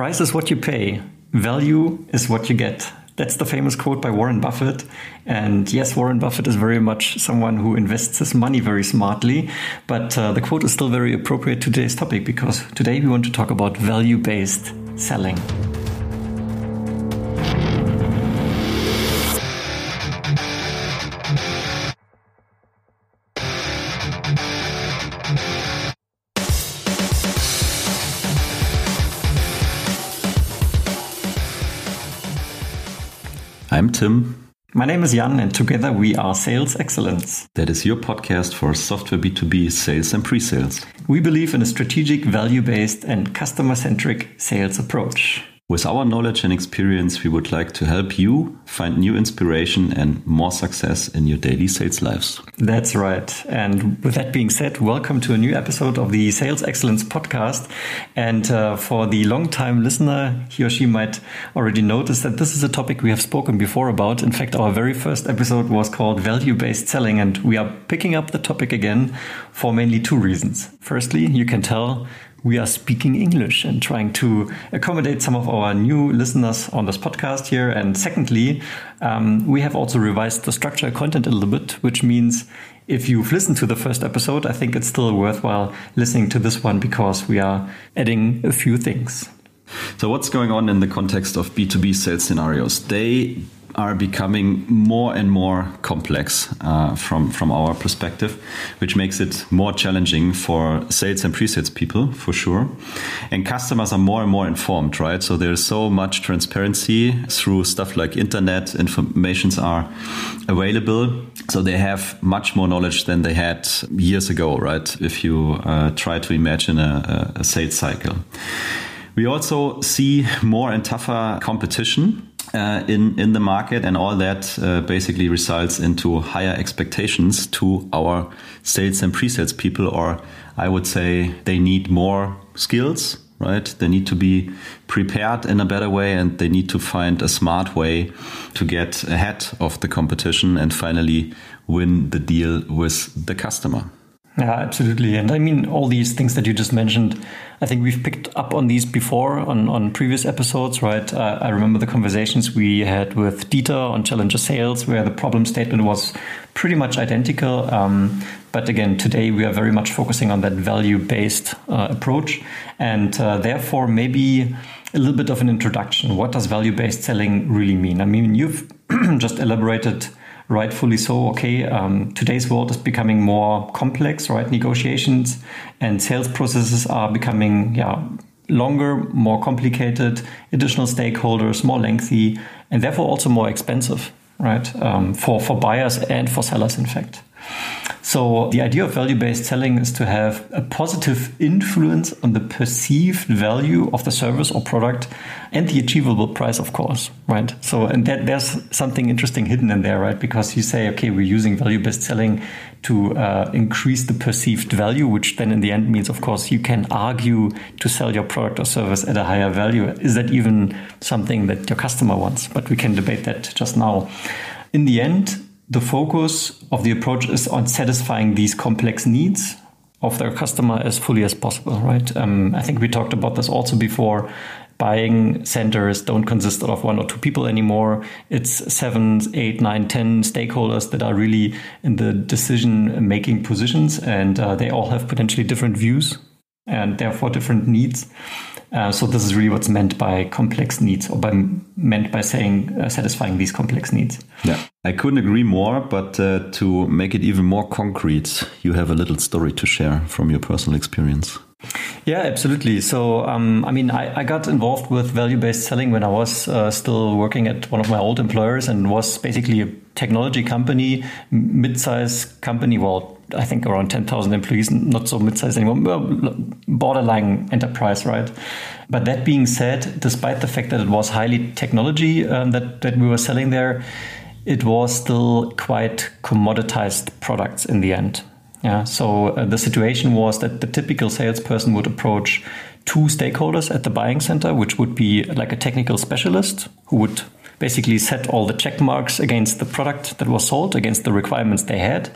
price is what you pay, value is what you get. That's the famous quote by Warren Buffett. And yes, Warren Buffett is very much someone who invests his money very smartly. But uh, the quote is still very appropriate to today's topic because today we want to talk about value based selling. Tim. My name is Jan, and together we are Sales Excellence. That is your podcast for software B2B sales and pre sales. We believe in a strategic, value based, and customer centric sales approach. With our knowledge and experience, we would like to help you find new inspiration and more success in your daily sales lives. That's right. And with that being said, welcome to a new episode of the Sales Excellence podcast. And uh, for the long-time listener, he or she might already notice that this is a topic we have spoken before about. In fact, our very first episode was called Value Based Selling, and we are picking up the topic again for mainly two reasons. Firstly, you can tell we are speaking English and trying to accommodate some of our new listeners on this podcast here. And secondly, um, we have also revised the structure content a little bit, which means if you've listened to the first episode, I think it's still worthwhile listening to this one because we are adding a few things. So, what's going on in the context of B2B sales scenarios? They are becoming more and more complex uh, from from our perspective, which makes it more challenging for sales and pre-sales people for sure. And customers are more and more informed, right? So there's so much transparency through stuff like internet. Informations are available, so they have much more knowledge than they had years ago, right? If you uh, try to imagine a, a sales cycle. We also see more and tougher competition uh, in in the market, and all that uh, basically results into higher expectations to our sales and pre-sales people, or I would say they need more skills. Right, they need to be prepared in a better way, and they need to find a smart way to get ahead of the competition and finally win the deal with the customer. Yeah, absolutely. And I mean, all these things that you just mentioned, I think we've picked up on these before on, on previous episodes, right? Uh, I remember the conversations we had with Dieter on Challenger Sales, where the problem statement was pretty much identical. Um, but again, today we are very much focusing on that value based uh, approach. And uh, therefore, maybe a little bit of an introduction. What does value based selling really mean? I mean, you've just elaborated rightfully so. Okay, um, today's world is becoming more complex, right? Negotiations and sales processes are becoming, yeah, longer, more complicated, additional stakeholders, more lengthy, and therefore also more expensive, right? Um, for for buyers and for sellers, in fact. So the idea of value-based selling is to have a positive influence on the perceived value of the service or product and the achievable price, of course, right? So and that there's something interesting hidden in there, right? Because you say, okay, we're using value-based selling to uh, increase the perceived value, which then in the end means, of course, you can argue to sell your product or service at a higher value. Is that even something that your customer wants? But we can debate that just now. In the end, the focus of the approach is on satisfying these complex needs of their customer as fully as possible, right? Um, I think we talked about this also before. Buying centers don't consist of one or two people anymore. It's seven, eight, nine, ten stakeholders that are really in the decision making positions, and uh, they all have potentially different views and therefore different needs. Uh, so this is really what's meant by complex needs, or by meant by saying uh, satisfying these complex needs. Yeah, I couldn't agree more. But uh, to make it even more concrete, you have a little story to share from your personal experience. Yeah, absolutely. So, um, I mean, I, I, got involved with value based selling when I was uh, still working at one of my old employers and was basically a technology company, mid sized company. Well, I think around 10,000 employees, not so mid-sized anymore, borderline enterprise, right? But that being said, despite the fact that it was highly technology um, that, that we were selling there, it was still quite commoditized products in the end. Yeah. So uh, the situation was that the typical salesperson would approach two stakeholders at the buying center, which would be like a technical specialist who would basically set all the check marks against the product that was sold, against the requirements they had.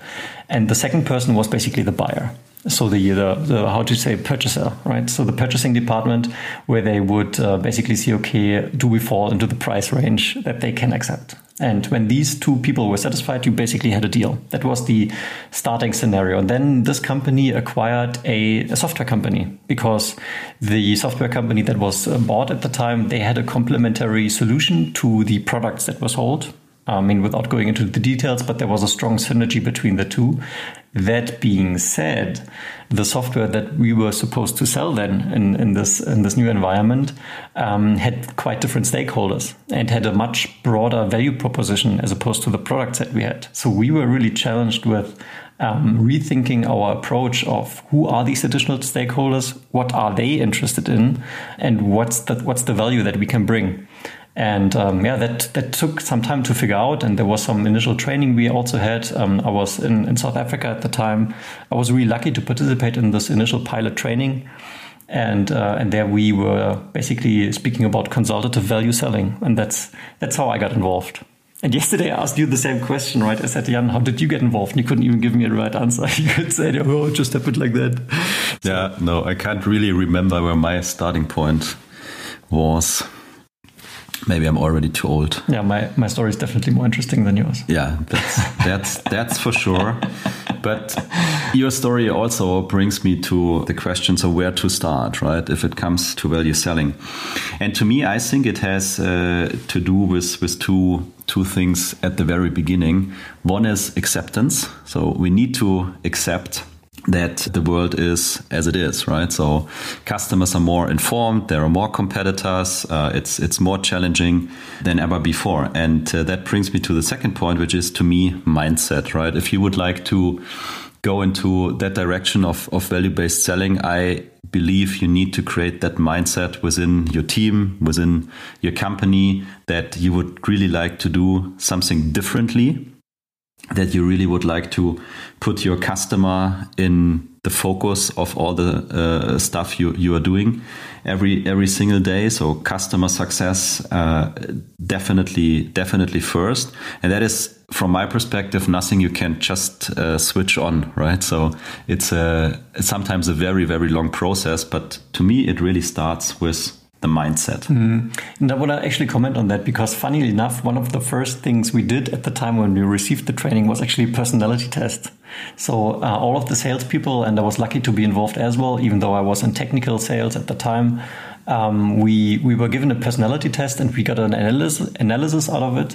And the second person was basically the buyer. So the, the, the how to say purchaser, right? So the purchasing department, where they would uh, basically see, okay, do we fall into the price range that they can accept? And when these two people were satisfied, you basically had a deal. That was the starting scenario. And then this company acquired a, a software company because the software company that was uh, bought at the time, they had a complementary solution to the products that were sold. I mean, without going into the details, but there was a strong synergy between the two. That being said, the software that we were supposed to sell then in, in this in this new environment um, had quite different stakeholders and had a much broader value proposition as opposed to the products that we had. So we were really challenged with um, rethinking our approach of who are these additional stakeholders, what are they interested in, and what's the what's the value that we can bring. And um, yeah, that, that took some time to figure out. And there was some initial training we also had. Um, I was in, in South Africa at the time. I was really lucky to participate in this initial pilot training. And, uh, and there we were basically speaking about consultative value selling. And that's, that's how I got involved. And yesterday I asked you the same question, right? I said, Jan, how did you get involved? And you couldn't even give me a right answer. You could say, oh, it just happened like that. Yeah, no, I can't really remember where my starting point was. Maybe I'm already too old. Yeah, my, my story is definitely more interesting than yours. Yeah, that's that's that's for sure. But your story also brings me to the questions of where to start, right? If it comes to value selling, and to me, I think it has uh, to do with with two two things at the very beginning. One is acceptance. So we need to accept that the world is as it is, right? So customers are more informed. There are more competitors. Uh, it's it's more challenging than ever before, and uh, that brings me to the second point, which is to me mindset, right? If you would like to go into that direction of, of value based selling, I believe you need to create that mindset within your team, within your company, that you would really like to do something differently that you really would like to put your customer in the focus of all the uh, stuff you, you are doing every every single day. So customer success uh, definitely definitely first. And that is from my perspective nothing you can just uh, switch on right? So it's a it's sometimes a very very long process but to me it really starts with the mindset. Mm. And I want to actually comment on that because, funnily enough, one of the first things we did at the time when we received the training was actually a personality test. So uh, all of the salespeople, and I was lucky to be involved as well, even though I was in technical sales at the time. Um, we we were given a personality test and we got an analysis analysis out of it.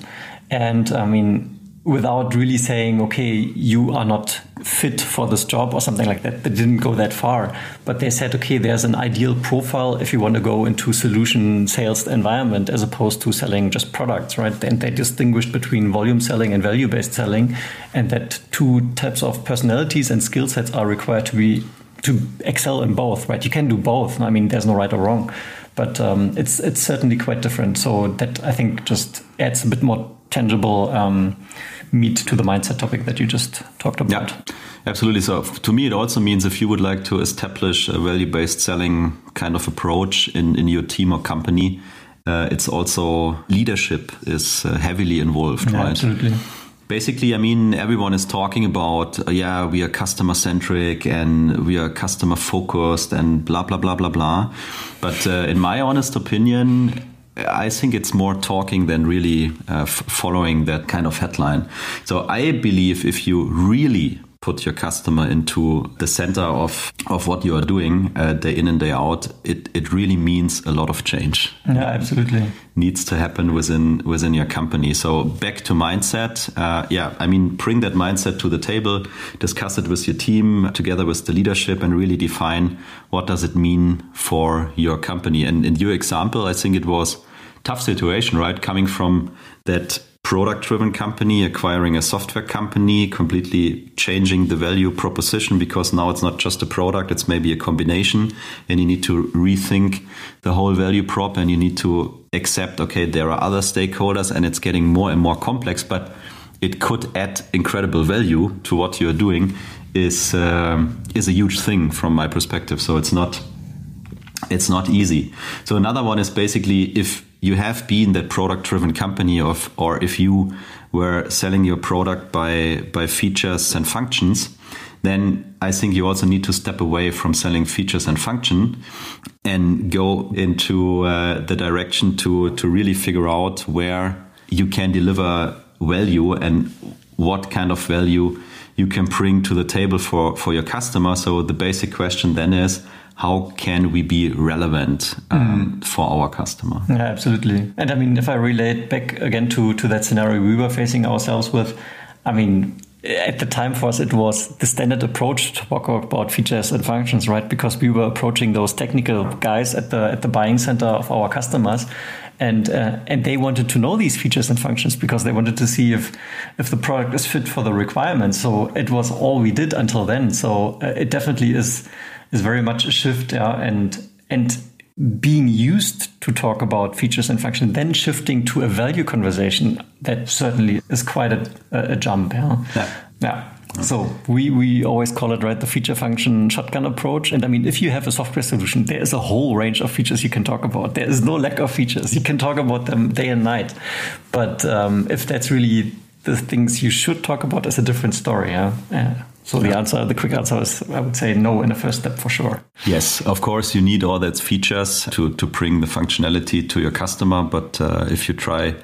And I mean, without really saying, okay, you are not fit for this job or something like that. They didn't go that far, but they said, okay, there's an ideal profile if you want to go into solution sales environment as opposed to selling just products, right? And they distinguished between volume selling and value based selling, and that two types of personalities and skill sets are required to be to excel in both, right? You can do both. I mean, there's no right or wrong, but um, it's it's certainly quite different. So that I think just adds a bit more tangible. Um, meet to the mindset topic that you just talked about. Yeah, absolutely. So to me, it also means if you would like to establish a value-based selling kind of approach in, in your team or company, uh, it's also leadership is uh, heavily involved, yeah, right? Absolutely. Basically, I mean, everyone is talking about, uh, yeah, we are customer centric and we are customer focused and blah, blah, blah, blah, blah. But uh, in my honest opinion, I think it's more talking than really uh, following that kind of headline. So I believe if you really put your customer into the center of, of what you are doing uh, day in and day out, it, it really means a lot of change. Yeah, absolutely. Needs to happen within within your company. So back to mindset. Uh, yeah, I mean, bring that mindset to the table, discuss it with your team together with the leadership, and really define what does it mean for your company. And in your example, I think it was tough situation, right? Coming from that product driven company acquiring a software company, completely changing the value proposition because now it's not just a product, it's maybe a combination. And you need to rethink the whole value prop and you need to accept, okay, there are other stakeholders and it's getting more and more complex, but it could add incredible value to what you're doing is um, is a huge thing from my perspective. So it's not it's not easy. So another one is basically if you have been that product driven company of, or if you were selling your product by, by features and functions, then I think you also need to step away from selling features and function and go into uh, the direction to, to really figure out where you can deliver value and what kind of value you can bring to the table for, for your customer. So the basic question then is, how can we be relevant um, mm. for our customer? Yeah, absolutely. And I mean, if I relate back again to, to that scenario we were facing ourselves with, I mean, at the time for us, it was the standard approach to talk about features and functions, right? Because we were approaching those technical guys at the at the buying center of our customers, and uh, and they wanted to know these features and functions because they wanted to see if if the product is fit for the requirements. So it was all we did until then. So uh, it definitely is is very much a shift, yeah, and and being used to talk about features and function, then shifting to a value conversation, that certainly is quite a, a jump. Yeah. yeah. yeah. So we, we always call it right the feature function shotgun approach. And I mean, if you have a software solution, there is a whole range of features you can talk about. There is no lack of features. You can talk about them day and night. But um, if that's really the things you should talk about, is a different story. Yeah. yeah. So the answer, the quick answer is, I would say no in the first step for sure. Yes, of course, you need all those features to, to bring the functionality to your customer. But uh, if you try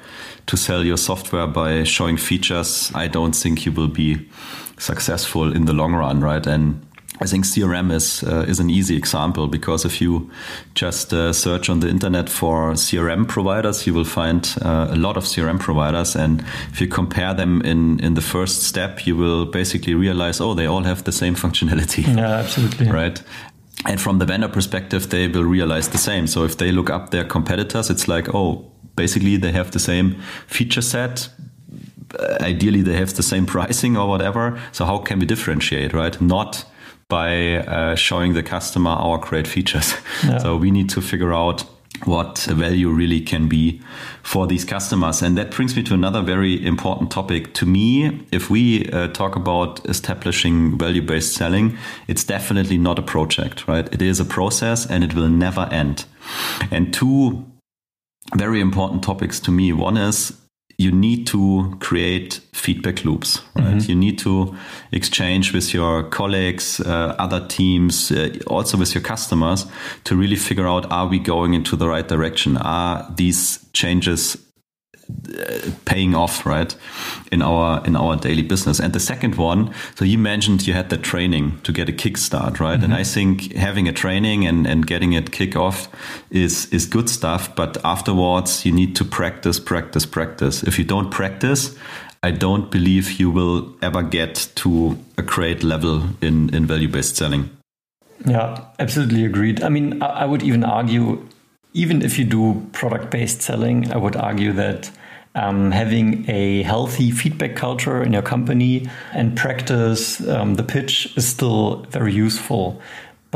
to sell your software by showing features, I don't think you will be successful in the long run, right? And I think CRM is uh, is an easy example because if you just uh, search on the internet for CRM providers, you will find uh, a lot of CRM providers, and if you compare them in in the first step, you will basically realize, oh, they all have the same functionality. Yeah, absolutely. Right. And from the vendor perspective, they will realize the same. So if they look up their competitors, it's like, oh, basically they have the same feature set, ideally they have the same pricing or whatever. So how can we differentiate, right? Not by uh, showing the customer our great features. Yeah. So we need to figure out what value really can be for these customers. And that brings me to another very important topic. To me, if we uh, talk about establishing value based selling, it's definitely not a project, right? It is a process and it will never end. And two very important topics to me one is you need to create feedback loops, right? Mm-hmm. You need to exchange with your colleagues, uh, other teams, uh, also with your customers to really figure out are we going into the right direction? Are these changes paying off right in our in our daily business. And the second one so you mentioned you had the training to get a kickstart right? Mm-hmm. and i think having a training and and getting it kick off is is good stuff but afterwards you need to practice practice practice. If you don't practice i don't believe you will ever get to a great level in in value based selling. Yeah absolutely agreed. I mean i, I would even argue even if you do product based selling, I would argue that um, having a healthy feedback culture in your company and practice um, the pitch is still very useful.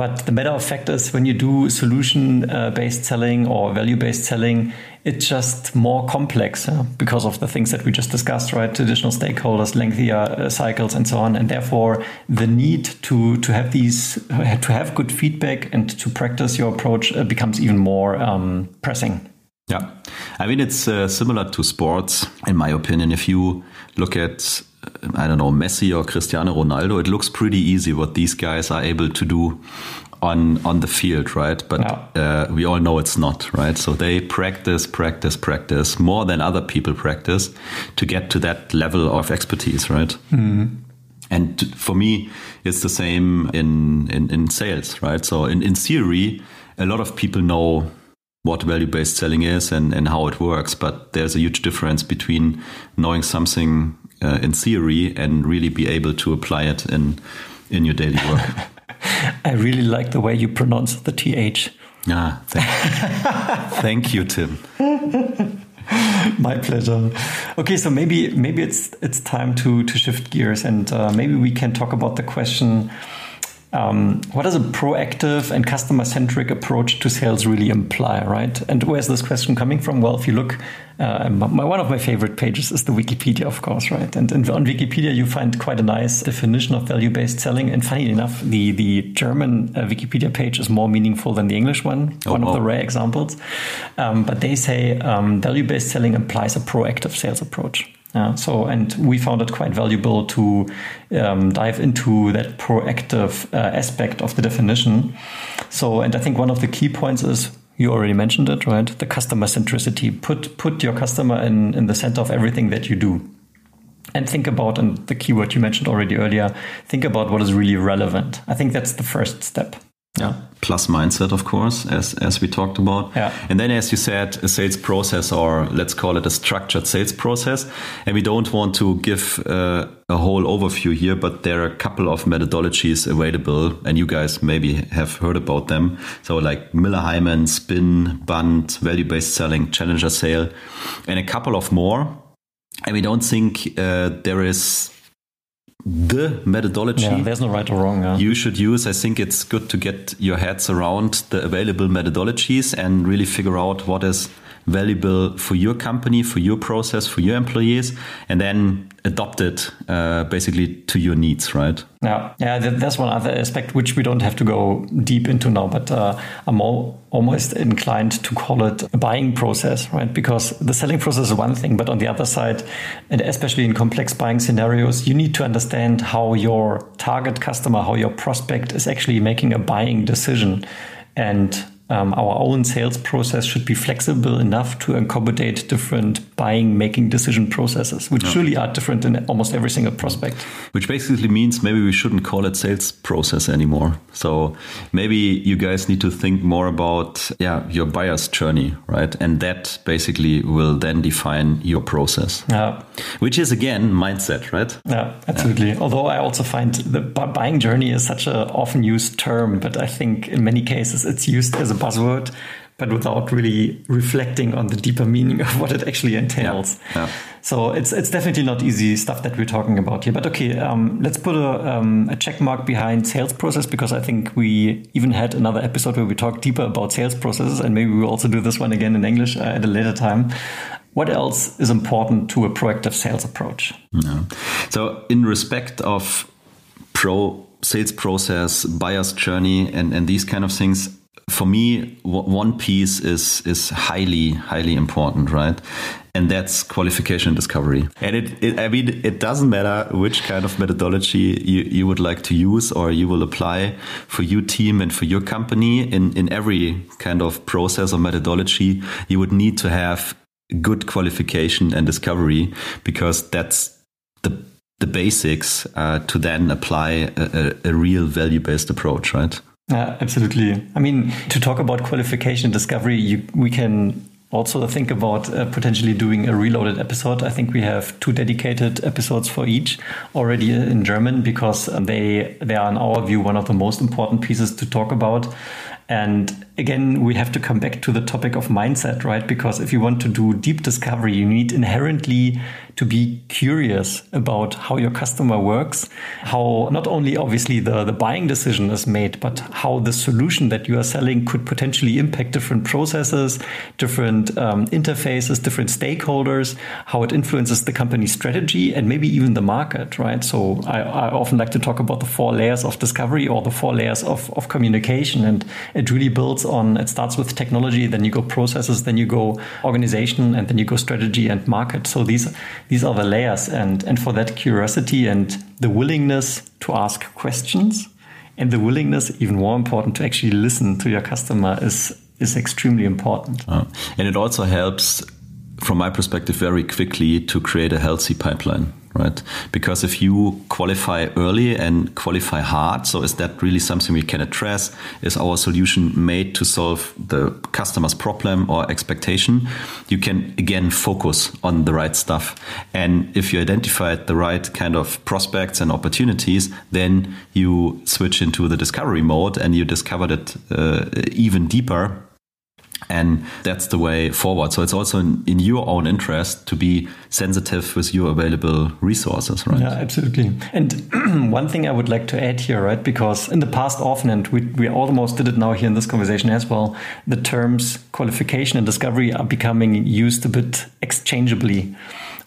But the matter of fact is, when you do solution uh, based selling or value based selling, it's just more complex because of the things that we just discussed, right? Traditional stakeholders, lengthier uh, cycles, and so on. And therefore, the need to, to have these, to have good feedback and to practice your approach uh, becomes even more um, pressing. Yeah. I mean, it's uh, similar to sports, in my opinion. If you look at I don't know, Messi or Cristiano Ronaldo, it looks pretty easy what these guys are able to do on on the field, right? But yeah. uh, we all know it's not, right? So they practice, practice, practice more than other people practice to get to that level of expertise, right? Mm-hmm. And for me, it's the same in, in, in sales, right? So in, in theory, a lot of people know what value based selling is and, and how it works, but there's a huge difference between knowing something uh, in theory and really be able to apply it in in your daily work. I really like the way you pronounce the th. Ah, thank, thank you, Tim. My pleasure. Okay, so maybe maybe it's it's time to to shift gears and uh, maybe we can talk about the question um, what does a proactive and customer centric approach to sales really imply, right? And where's this question coming from? Well, if you look, uh, my, one of my favorite pages is the Wikipedia, of course, right? And, and on Wikipedia, you find quite a nice definition of value based selling. And funny enough, the, the German uh, Wikipedia page is more meaningful than the English one, oh, one of the rare examples. Um, but they say um, value based selling implies a proactive sales approach. Yeah, so, and we found it quite valuable to um, dive into that proactive uh, aspect of the definition. So, and I think one of the key points is you already mentioned it, right? The customer centricity. Put put your customer in in the center of everything that you do, and think about and the keyword you mentioned already earlier. Think about what is really relevant. I think that's the first step. Yeah. Plus mindset, of course, as as we talked about. Yeah. And then, as you said, a sales process, or let's call it a structured sales process. And we don't want to give uh, a whole overview here, but there are a couple of methodologies available, and you guys maybe have heard about them. So, like Miller Heiman, Spin, Bund, value based selling, Challenger sale, and a couple of more. And we don't think uh, there is the methodology yeah, there's no right or wrong yeah. you should use i think it's good to get your heads around the available methodologies and really figure out what is valuable for your company, for your process, for your employees, and then adopt it uh, basically to your needs, right? Yeah, yeah. There's one other aspect which we don't have to go deep into now, but uh, I'm all, almost inclined to call it a buying process, right? Because the selling process is one thing, but on the other side, and especially in complex buying scenarios, you need to understand how your target customer, how your prospect is actually making a buying decision, and um, our own sales process should be flexible enough to accommodate different buying, making decision processes, which yeah. are different in almost every single prospect. Which basically means maybe we shouldn't call it sales process anymore. So maybe you guys need to think more about yeah your buyer's journey, right? And that basically will then define your process. Yeah. Which is again mindset, right? Yeah, absolutely. Yeah. Although I also find the buying journey is such a often used term, but I think in many cases it's used as a buzzword, but without really reflecting on the deeper meaning of what it actually entails. Yeah. Yeah. So it's it's definitely not easy stuff that we're talking about here. But okay, um, let's put a, um, a check mark behind sales process because I think we even had another episode where we talked deeper about sales processes, and maybe we'll also do this one again in English uh, at a later time. What else is important to a proactive sales approach? Yeah. So, in respect of pro sales process, buyer's journey, and, and these kind of things, for me, one piece is is highly highly important, right? And that's qualification discovery. And it, it, I mean, it doesn't matter which kind of methodology you, you would like to use or you will apply for your team and for your company. In in every kind of process or methodology, you would need to have good qualification and discovery because that's the the basics uh, to then apply a, a, a real value based approach, right? Yeah, absolutely. I mean, to talk about qualification discovery, you, we can also think about uh, potentially doing a reloaded episode. I think we have two dedicated episodes for each already in German because they they are in our view one of the most important pieces to talk about. And again, we have to come back to the topic of mindset, right? Because if you want to do deep discovery, you need inherently to be curious about how your customer works, how not only obviously the, the buying decision is made, but how the solution that you are selling could potentially impact different processes, different um, interfaces, different stakeholders, how it influences the company's strategy and maybe even the market, right? So I, I often like to talk about the four layers of discovery or the four layers of, of communication. And it really builds on, it starts with technology, then you go processes, then you go organization, and then you go strategy and market. So these, these are the layers. And, and for that curiosity and the willingness to ask questions and the willingness, even more important, to actually listen to your customer is, is extremely important. Uh, and it also helps, from my perspective, very quickly to create a healthy pipeline right? Because if you qualify early and qualify hard, so is that really something we can address? Is our solution made to solve the customer's problem or expectation? You can again focus on the right stuff. And if you identified the right kind of prospects and opportunities, then you switch into the discovery mode and you discovered it uh, even deeper And that's the way forward. So it's also in, in, your own interest to be sensitive with your available resources, right? Yeah, absolutely. And one thing I would like to add here, right? Because in the past often, and we, we almost did it now here in this conversation as well, the terms qualification and discovery are becoming used a bit exchangeably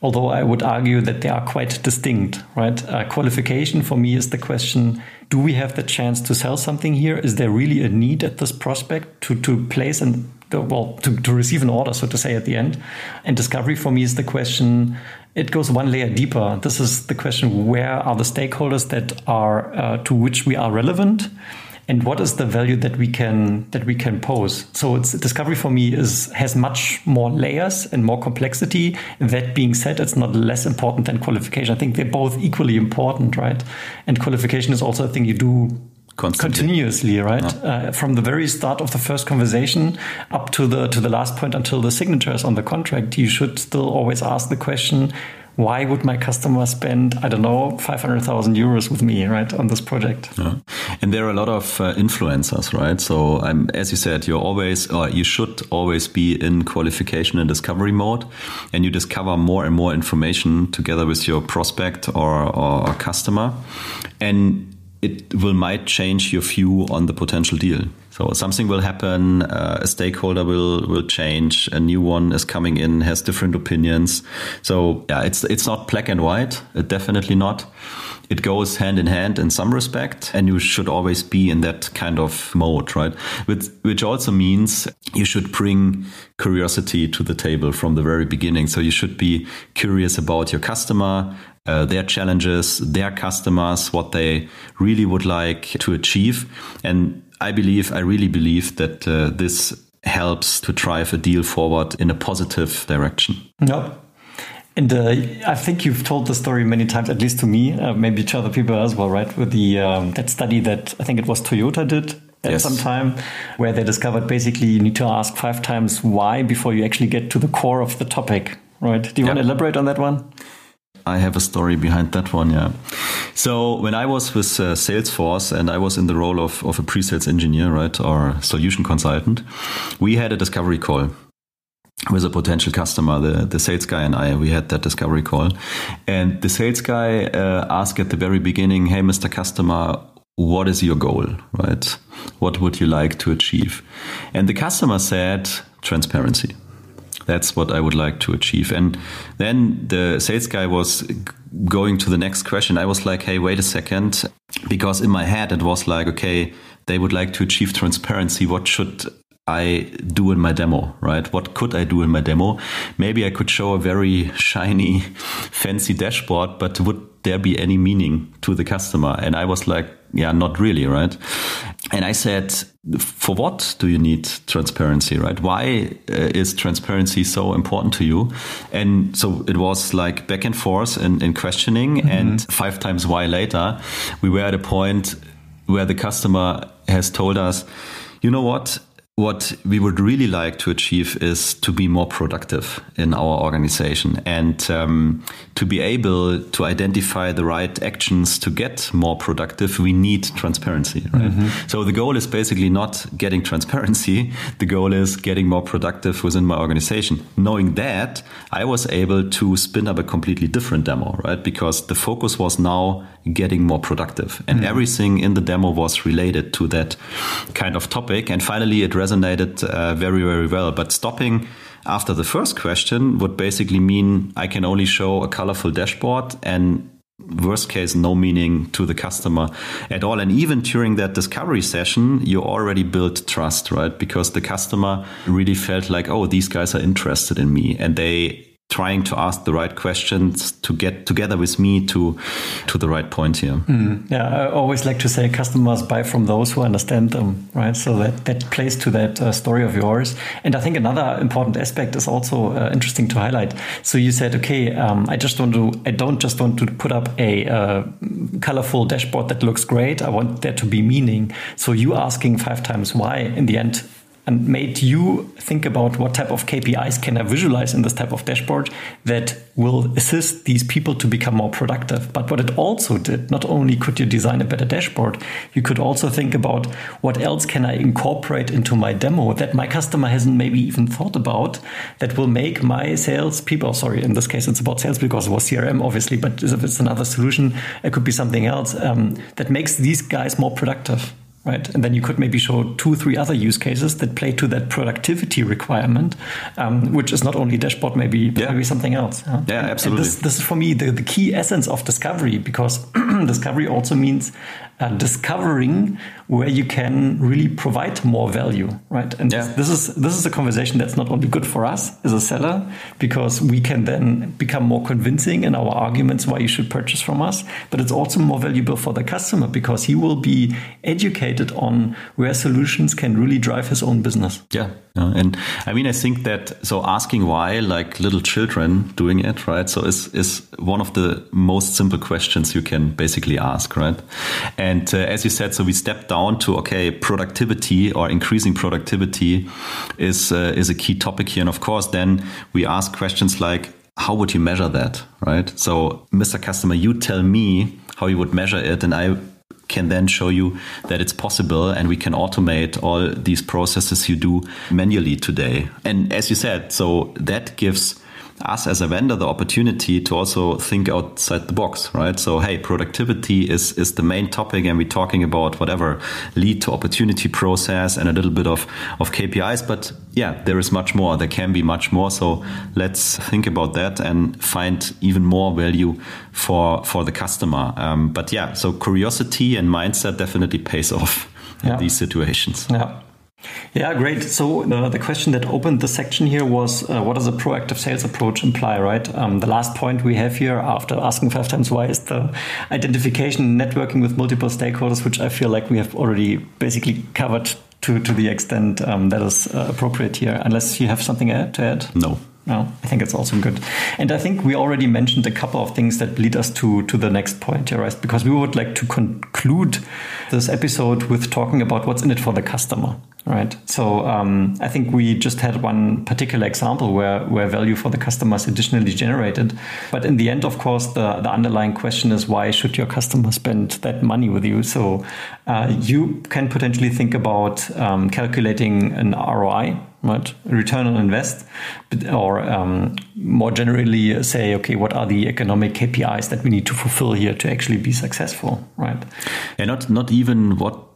although I would argue that they are quite distinct, right? Uh, qualification for me is the question do we have the chance to sell something here? Is there really a need at this prospect to, to place and well, to, to receive an order, so to say, at the end? And discovery for me is the question it goes one layer deeper. This is the question where are the stakeholders that are uh, to which we are relevant? and what is the value that we can that we can pose so it's discovery for me is has much more layers and more complexity that being said it's not less important than qualification i think they're both equally important right and qualification is also a thing you do Constantly. continuously right? Uh, from the very start of the first conversation up to the to the last point until the signature is on the contract you should still always ask the question why would my customer spend i don't know 500000 euros with me right on this project? Yeah. and there are a lot of uh, influencers right? So um, as you said you're always or you should always be in qualification and discovery mode and you discover more and more information together with your prospect or, or, or customer. And it will might change your view on the potential deal. So something will happen, uh, a stakeholder will will change, a new one is coming in, has different opinions. So yeah, it's it's not black and white, it definitely not. It goes hand in hand in some respect, and you should always be in that kind of mode, right? Which which also means you should bring curiosity to the table from the very beginning. So you should be curious about your customer, uh, their challenges, their customers, what they really would like to achieve. And I believe, I really believe that uh, this helps to drive a deal forward in a positive direction. Yep. And uh, I think you've told the story many times, at least to me, uh, maybe to other people as well, right? With the um, that study that I think it was Toyota did at yes. some time, where they discovered basically you need to ask five times why before you actually get to the core of the topic, right? Do you want to elaborate on that one? I have a story behind that one, yeah. So when I was with uh, Salesforce and I was in the role of, of a pre-sales engineer, right, or solution consultant, we had a discovery call with a potential customer, the, the sales guy and I, we had that discovery call. And the sales guy uh, asked at the very beginning, hey, Mr. Customer, what is your goal, right? What would you like to achieve? And the customer said, transparency. That's what I would like to achieve. And then the sales guy was going to the next question. I was like, hey, wait a second. Because in my head, it was like, okay, they would like to achieve transparency. What should I do in my demo, right? What could I do in my demo? Maybe I could show a very shiny, fancy dashboard, but would there be any meaning to the customer? And I was like, yeah, not really, right? And I said, for what do you need transparency, right? Why uh, is transparency so important to you? And so it was like back and forth in, in questioning. Mm -hmm. And five times why later, we were at a point where the customer has told us, you know what? What we would really like to achieve is to be more productive in our organization and um, to be able to identify the right actions to get more productive we need transparency right? Mm -hmm. so the goal is basically not getting transparency. The goal is getting more productive within my organization. Knowing that i was able to spin up a completely different demo right? Because the focus was now getting more productive. And mm everything in the demo was related to that kind of topic. And finally it resonated uh, very, very well. But stopping after the first question would basically mean I can only show a colorful dashboard and worst case no meaning to the customer at all. And even during that discovery session you already built trust right? Because the customer really felt like oh these guys are interested in me. And they trying to ask the right questions to get together with me to to the right point here. Mm, yeah, I always like to say customers buy from those who understand them, right? So that that plays to that uh, story of yours. And I think another important aspect is also uh, interesting to highlight. So you said, okay, um, I just want to, I don't just want to put up a uh, colorful dashboard that looks great. I want there to be meaning. So you asking five times why in the end and made you think about what type of KPIs can I visualize in this type of dashboard that will assist these people to become more productive. But what it also did, not only could you design a better dashboard, you could also think about what else can I incorporate into my demo that my customer hasn't maybe even thought about that will make my sales people, sorry, in this case it's about sales because it was CRM obviously, but if it's another solution, it could be something else um, that makes these guys more productive right? And then you could maybe show two, three other use cases that play to that productivity requirement, um, which is not only dashboard, maybe yeah. maybe something else. Huh? Yeah, absolutely. This, this, is for me the, the key essence of discovery because discovery also means uh, discovering where you can really provide more value, right? And yeah. this is this is a conversation that's not only good for us as a seller because we can then become more convincing in our arguments why you should purchase from us, but it's also more valuable for the customer because he will be educated on where solutions can really drive his own business. Yeah, yeah. and I mean I think that so asking why, like little children doing it, right? So is is one of the most simple questions you can basically ask, right? And uh, as you said, so we stepped down to okay, productivity or increasing productivity is uh, is a key topic here, and of course, then we ask questions like, how would you measure that, right? So, Mr. Customer, you tell me how you would measure it, and I can then show you that it's possible and we can automate all these processes you do manually today. And as you said, so that gives us as a vendor the opportunity to also think outside the box, right? So, hey, productivity is, is the main topic, and we're talking about whatever lead to opportunity process and a little bit of, of KPIs. But yeah, there is much more. There can be much more. So let's think about that and find even more value for for the customer. Um, but yeah, so curiosity and mindset definitely pays off yeah. in these situations. Yeah. Yeah, great. So uh, the question that opened the section here was, uh, what does a proactive sales approach imply, right? Um, the last point we have here, after asking five times why, is the identification networking with multiple stakeholders, which I feel like we have already basically covered to to the extent um, that is uh, appropriate here. Unless you have something to add. No. No, I think it's also good. And I think we already mentioned a couple of things that lead us to, to the next point here, right? Because we would like to conclude this episode with talking about what's in it for the customer. Right. So um, I think we just had one particular example where, where value for the customer is additionally generated. But in the end, of course, the, the underlying question is why should your customer spend that money with you? So uh, you can potentially think about um, calculating an ROI, right? Return on invest, or um, more generally say, okay, what are the economic KPIs that we need to fulfill here to actually be successful, right? And not not even what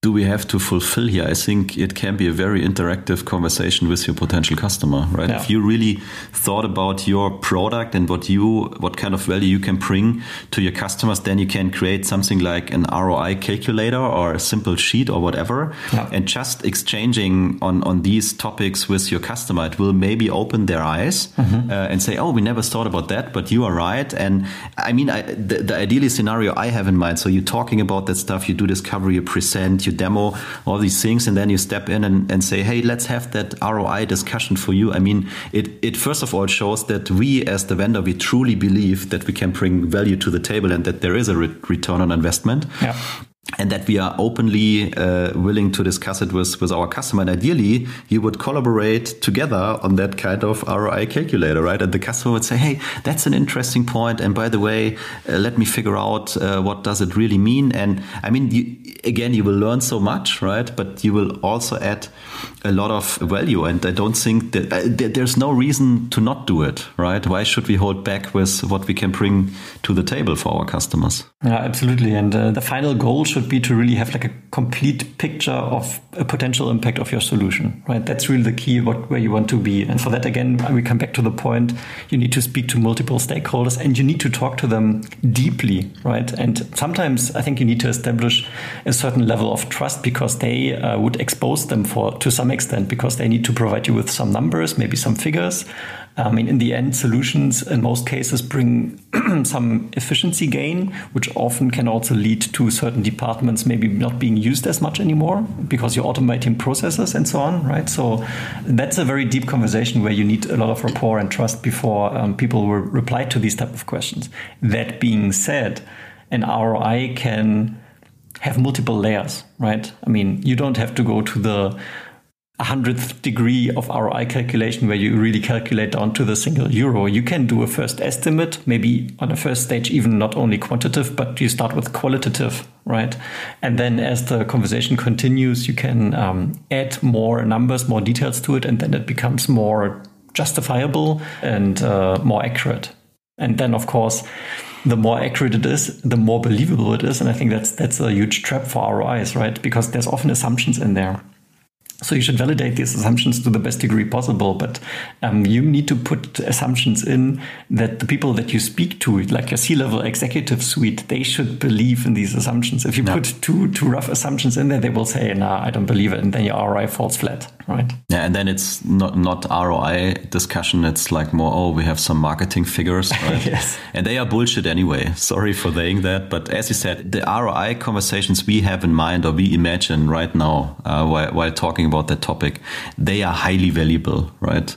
do we have to fulfill here? I think it can be a very interactive conversation with your potential customer, right? Yeah. If you really thought about your product and what you, what kind of value you can bring to your customers, then you can create something like an ROI calculator or a simple sheet or whatever. Yeah. And just exchanging on, on these topics with your customer, it will maybe open their eyes mm-hmm. uh, and say, oh, we never thought about that, but you are right. And I mean, I, the, the ideally scenario I have in mind. So you're talking about that stuff, you do discovery, you present, you demo all these things, and then you step in and, and say, hey, let's have that ROI discussion for you. I mean, it, it first of all shows that we as the vendor, we truly believe that we can bring value to the table and that there is a re return on investment. Yeah and that we are openly uh, willing to discuss it with, with our customer. And ideally, you would collaborate together on that kind of ROI calculator, right? And the customer would say, "Hey, that's an interesting point. And by the way, uh, let me figure out uh, what does it really mean." And I mean, you, again, you will learn so much, right? But you will also add a lot of value. And I don't think that uh, there's no reason to not do it, right? Why should we hold back with what we can bring to the table for our customers? Yeah, absolutely. And uh, the final goal should be to really have like a complete picture of a potential impact of your solution, right? That's really the key what where you want to be. And for that, again, we come back to the point you need to speak to multiple stakeholders and you need to talk to them deeply, right? And sometimes I think you need to establish a certain level of trust because they uh, would expose them for to some extent because they need to provide you with some numbers, maybe some figures. I mean, in the end, solutions in most cases bring some efficiency gain, which often can also lead to certain departments maybe not being used as much anymore because you're automating processes and so on, right? So that's a very deep conversation where you need a lot of rapport and trust before um, people will reply to these type of questions. That being said, an ROI can have multiple layers, right? I mean, you don't have to go to the hundredth degree of ROI calculation where you really calculate down to the single euro. You can do a first estimate, maybe on a first stage, even not only quantitative, but you start with qualitative, right? And then as the conversation continues, you can um, add more numbers, more details to it, and then it becomes more justifiable and uh, more accurate. And then, of course, the more accurate it is, the more believable it is. And I think that's that's a huge trap for ROIs, right? Because there's often assumptions in there. So you should validate these assumptions to the best degree possible, but um, you need to put assumptions in that the people that you speak to, like your C-level executive suite, they should believe in these assumptions. If you yeah. put too too rough assumptions in there, they will say, "Nah, I don't believe it," and then your ROI falls flat, right? Yeah, and then it's not not ROI discussion. It's like more, oh, we have some marketing figures, right? yes, and they are bullshit anyway. Sorry for saying that, but as you said, the ROI conversations we have in mind or we imagine right now uh, while, while talking about that topic, they are highly valuable, right?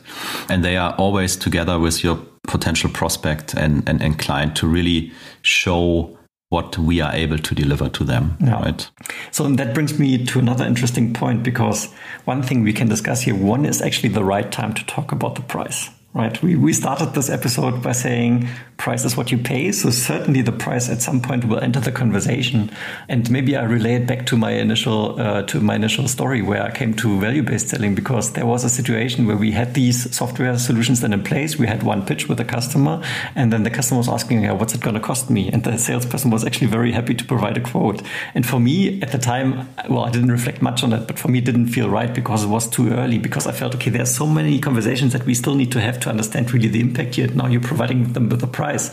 And they are always together with your potential prospect and, and, and client to really show what we are able to deliver to them. Yeah. Right. So that brings me to another interesting point because one thing we can discuss here, one is actually the right time to talk about the price right? We, we started this episode by saying price is what you pay. So certainly the price at some point will enter the conversation. And maybe I relay it back to my initial, uh, to my initial story where I came to value-based selling because there was a situation where we had these software solutions then in place. We had one pitch with a customer and then the customer was asking, yeah, what's it going to cost me? And the salesperson was actually very happy to provide a quote. And for me at the time, well, I didn't reflect much on it, but for me it didn't feel right because it was too early because I felt, okay, there's so many conversations that we still need to have to understand really the impact here. Now you're providing them with a price.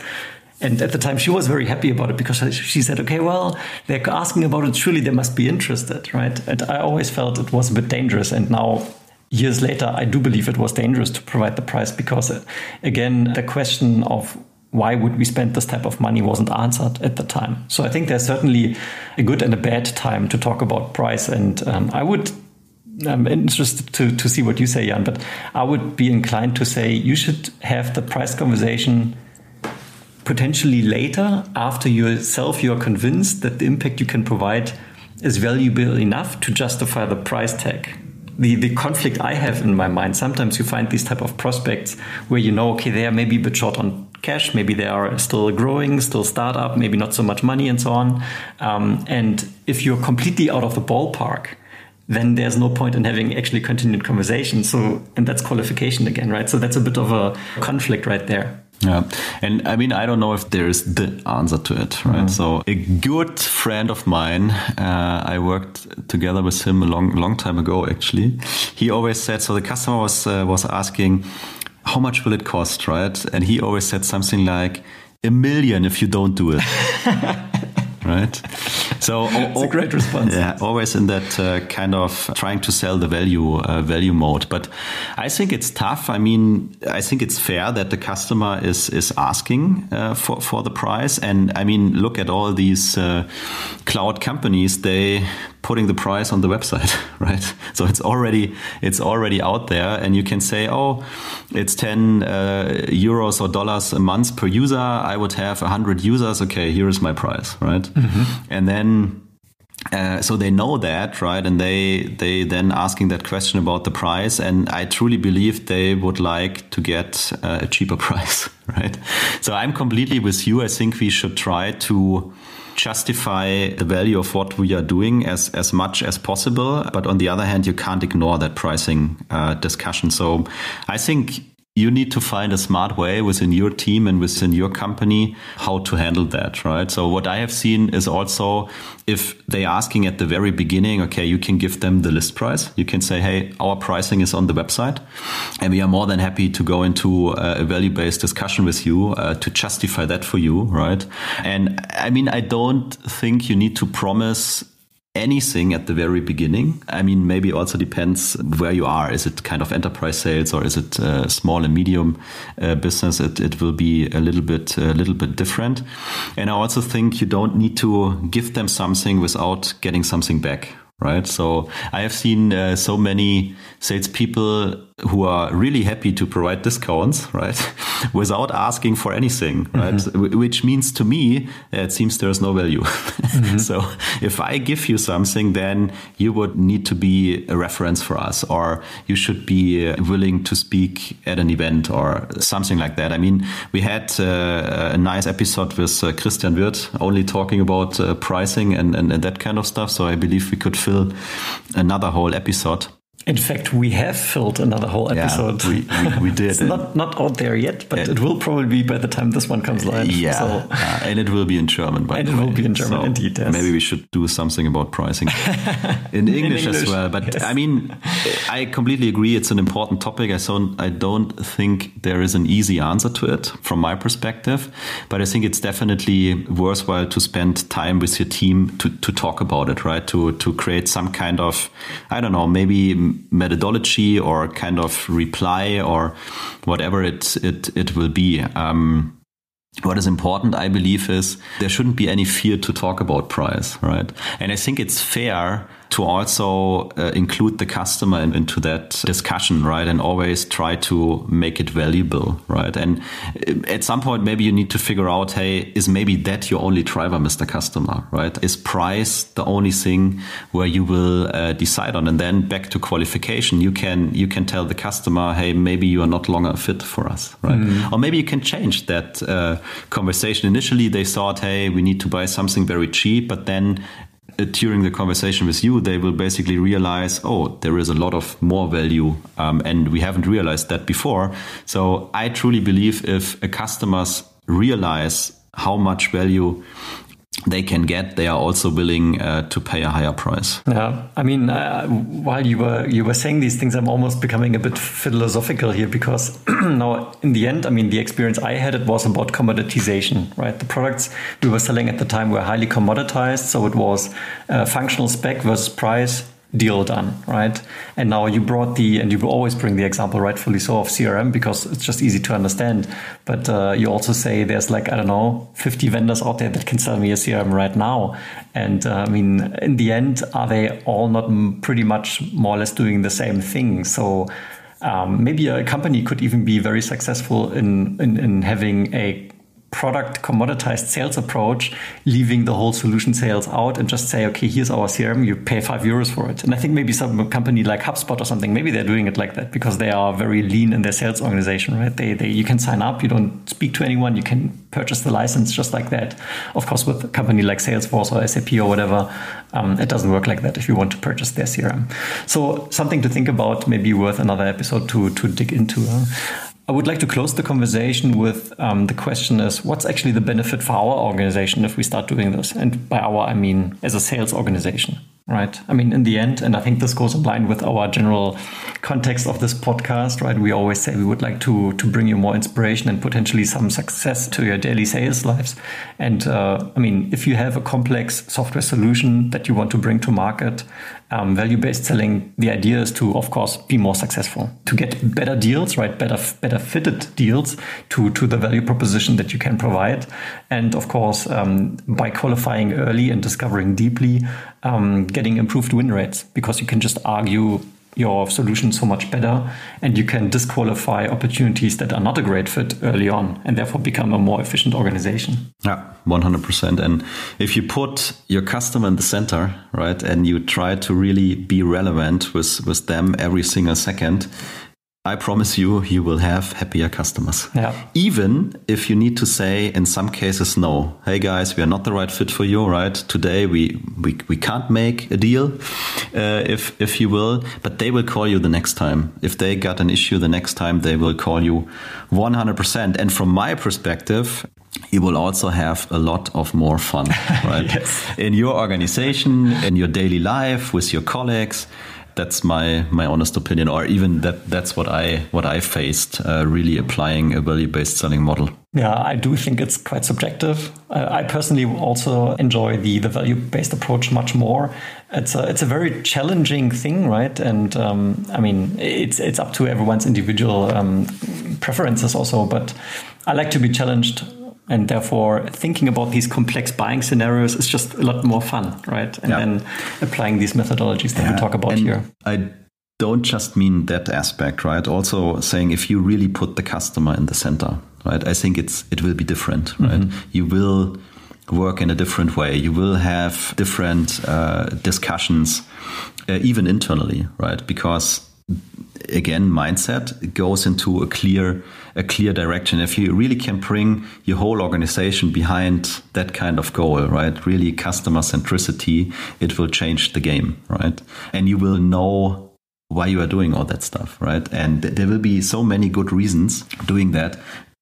And at the time, she was very happy about it because she said, okay, well, they're asking about it. Surely they must be interested, right? And I always felt it was a bit dangerous. And now, years later, I do believe it was dangerous to provide the price because, again, the question of why would we spend this type of money wasn't answered at the time. So I think there's certainly a good and a bad time to talk about price. And um, I would I'm interested to, to see what you say, Jan, but I would be inclined to say you should have the price conversation potentially later after yourself you're convinced that the impact you can provide is valuable enough to justify the price tag. The, the conflict I have in my mind, sometimes you find these type of prospects where you know, okay, they are maybe a bit short on cash, maybe they are still growing, still startup, maybe not so much money and so on. Um, and if you're completely out of the ballpark, then there's no point in having actually continued conversation. So, and that's qualification again, right? So that's a bit of a conflict right there. Yeah. And I mean, I don't know if there's the answer to it, right? Mm. So a good friend of mine, uh, I worked together with him a long, long time ago, actually. He always said, so the customer was, uh, was asking, how much will it cost, right? And he always said something like, a million if you don't do it. right? So it's a great response. Yeah, always in that uh, kind of trying to sell the value uh, value mode. But I think it's tough. I mean, I think it's fair that the customer is is asking uh, for for the price. And I mean, look at all these uh, cloud companies. They putting the price on the website, right? So it's already it's already out there, and you can say, oh, it's ten uh, euros or dollars a month per user. I would have hundred users. Okay, here is my price, right? Mm-hmm. And then. Uh, so they know that, right? And they they then asking that question about the price, and I truly believe they would like to get uh, a cheaper price, right? So I'm completely with you. I think we should try to justify the value of what we are doing as, as much as possible. But on the other hand, you can't ignore that pricing uh, discussion. So I think you need to find a smart way within your team and within your company how to handle that, right? So what I have seen is also if they're asking at the very beginning, okay, you can give them the list price. You can say, hey, our pricing is on the website. And we are more than happy to go into a value based discussion with you uh, to justify that for you, right? And I mean, I don't think you need to promise anything at the very beginning. I mean, maybe also depends where you are. Is it kind of enterprise sales or is it uh, small and medium uh, business? It, it will be a little bit a little bit different. And I also think you don't need to give them something without getting something back. Right. So I have seen uh, so many salespeople who are really happy to provide discounts, right, without asking for anything, right? Mm-hmm. Which means to me, it seems there's no value. Mm-hmm. so if I give you something, then you would need to be a reference for us, or you should be willing to speak at an event or something like that. I mean, we had uh, a nice episode with uh, Christian Wirth only talking about uh, pricing and, and, and that kind of stuff. So I believe we could fill another whole episode. In fact, we have filled another whole episode. Yeah, we, we, we, did. it's not, not out there yet, but it, it, will probably be by the time this one comes live. Yeah, so. uh, and it will be in German. By and it way. will be in German, so indeed. Yes. Maybe we should do something about pricing in, English in, English as well. But yes. I mean, I completely agree. It's an important topic. I so I don't think there is an easy answer to it from my perspective, but I think it's definitely worthwhile to spend time with your team to, to talk about it, right? To to create some kind of I don't know, maybe methodology or kind of reply or whatever it it it will be. Um, what is important, I believe, is there shouldn't be any fear to talk about price, right? And I think it's fair to also uh, include the customer in, into that discussion, right? And always try to make it valuable, right? And uh, at some point, maybe you need to figure out, hey, is maybe that your only driver, Mr. Customer, right? Is price the only thing where you will uh, decide on? And then back to qualification, you can you can tell the customer, hey, maybe you are not longer fit for us, right? Mm. Or maybe you can change that uh, conversation. Initially, they thought, hey, we need to buy something very cheap, but then during the conversation with you, they will basically realize, oh, there is a lot of more value, um, and we haven't realized that before. So I truly believe if a customers realize how much value they can get, they are also willing uh, to pay a higher price. Yeah, I mean, uh, while you were you were saying these things, I'm almost becoming a bit philosophical here because now, in the end, I mean, the experience I had it was about commoditization, right? The products we were selling at the time were highly commoditized, so it was uh, functional spec versus price deal done, right? And now you brought the, and you will always bring the example, rightfully so, of CRM because it's just easy to understand. But uh, you also say there's like, I don't know, 50 vendors out there that can sell me a CRM right now. And uh, I mean, in the end, are they all not pretty much more or less doing the same thing? So um, maybe a company could even be very successful in, in, in having a product commoditized sales approach, leaving the whole solution sales out and just say, okay, here's our CRM, you pay five euros for it. And I think maybe some company like HubSpot or something, maybe they're doing it like that because they are very lean in their sales organization, right? They, they you can sign up, you don't speak to anyone, you can purchase the license just like that. Of course, with a company like Salesforce or SAP or whatever, um, it doesn't work like that if you want to purchase their CRM. So something to think about, maybe worth another episode to to dig into. Huh? I would like to close the conversation with um, the question is what's actually the benefit for our organization if we start doing this? And by our, I mean as a sales organization right? I mean, in the end, and I think this goes in line with our general context of this podcast, right? We always say we would like to to bring you more inspiration and potentially some success to your daily sales lives. And uh, I mean, if you have a complex software solution that you want to bring to market, um, value-based selling, the idea is to, of course, be more successful, to get better deals, right? Better better fitted deals to to the value proposition that you can provide, and of course, um, by qualifying early and discovering deeply um, getting improved win rates because you can just argue your solution so much better and you can disqualify opportunities that are not a great fit early on and therefore become a more efficient organization. Yeah, 100%. And if you put your customer in the center, right, and you try to really be relevant with, with them every single second, I promise you, you will have happier customers. Yeah. Even if you need to say, in some cases, no. Hey guys, we are not the right fit for you, right? Today we we, we can't make a deal, uh, if if you will. But they will call you the next time. If they got an issue the next time, they will call you 100%. And from my perspective, you will also have a lot of more fun, right? yes. In your organization, in your daily life, with your colleagues that's my my honest opinion, or even that that's what I what I faced uh, really applying a value based selling model. Yeah, I do think it's quite subjective. Uh, I personally also enjoy the the value based approach much more. It's a it's a very challenging thing, right? And um, I mean, it's it's up to everyone's individual um, preferences also. But I like to be challenged and therefore thinking about these complex buying scenarios is just a lot more fun right and yeah. then applying these methodologies that yeah. we talk about and here i don't just mean that aspect, right? Also saying if you really put the customer in the center, right? I think it's it will be different, right? Mm-hmm. You will work in a different way. You will have different uh, discussions, uh, even internally, right? Because again, mindset goes into a clear a clear direction. If you really can bring your whole organization behind that kind of goal, right? Really customer centricity, it will change the game, right? And you will know why you are doing all that stuff, right? And there will be so many good reasons doing that.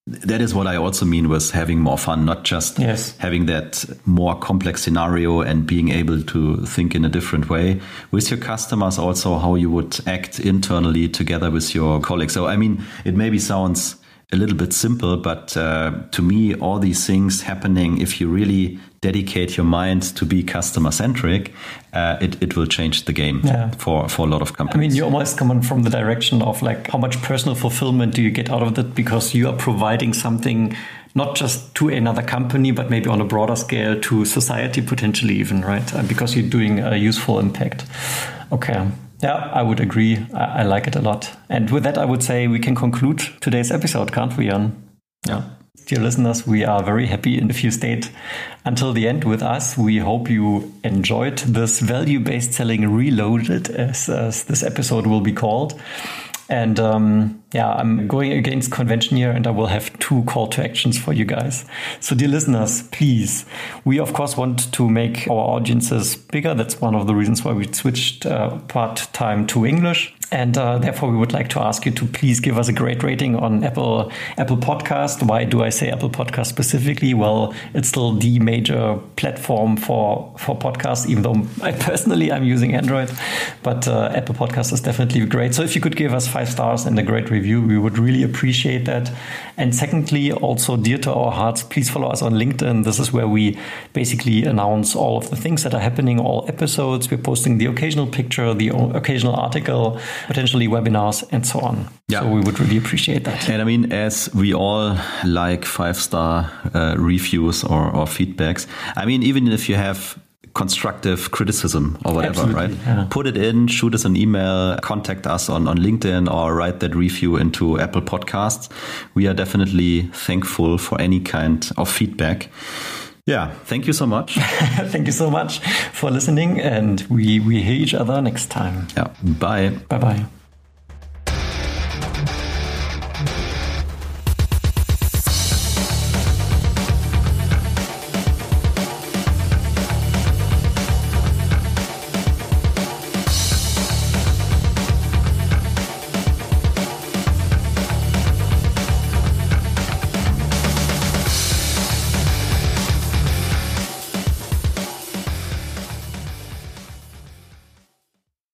That is what I also mean with having more fun, not just yes. having that more complex scenario and being able to think in a different way with your customers, also how you would act internally together with your colleagues. So, I mean, it maybe sounds a little bit simple, but uh, to me, all these things happening, if you really dedicate your mind to be customer centric, uh, it, it will change the game yeah. for, for a lot of companies. I mean, you almost come from the direction of like how much personal fulfillment do you get out of that because you are providing something not just to another company, but maybe on a broader scale to society potentially even, right? Because you're doing a useful impact. Okay. Yeah, I would agree. I, I, like it a lot. And with that, I would say we can conclude today's episode, can't we, Jan? Yeah. Dear listeners, we are very happy if you stayed until the end with us. We hope you enjoyed this value based selling reloaded, as, as this episode will be called. And um, yeah, I'm going against convention here and I will have two call to actions for you guys. So, dear listeners, please, we of course want to make our audiences bigger. That's one of the reasons why we switched uh, part time to English. And uh, therefore, we would like to ask you to please give us a great rating on Apple Apple Podcast. Why do I say Apple Podcast specifically? Well, it's still the major platform for for podcasts. Even though I personally I'm using Android, but uh, Apple Podcast is definitely great. So if you could give us five stars and a great review, we would really appreciate that. And secondly, also dear to our hearts, please follow us on LinkedIn. This is where we basically announce all of the things that are happening, all episodes. We're posting the occasional picture, the occasional article potentially webinars and so on. Yeah. So we would really appreciate that. And I mean, as we all like five star uh, reviews or, or feedbacks, I mean, even if you have constructive criticism or whatever, Absolutely, right? Yeah. Put it in, shoot us an email, contact us on, on LinkedIn or write that review into Apple Podcasts. We are definitely thankful for any kind of feedback. Yeah, thank you so much. thank you so much for listening, and we, we hear each other next time. Yeah, bye. Bye bye.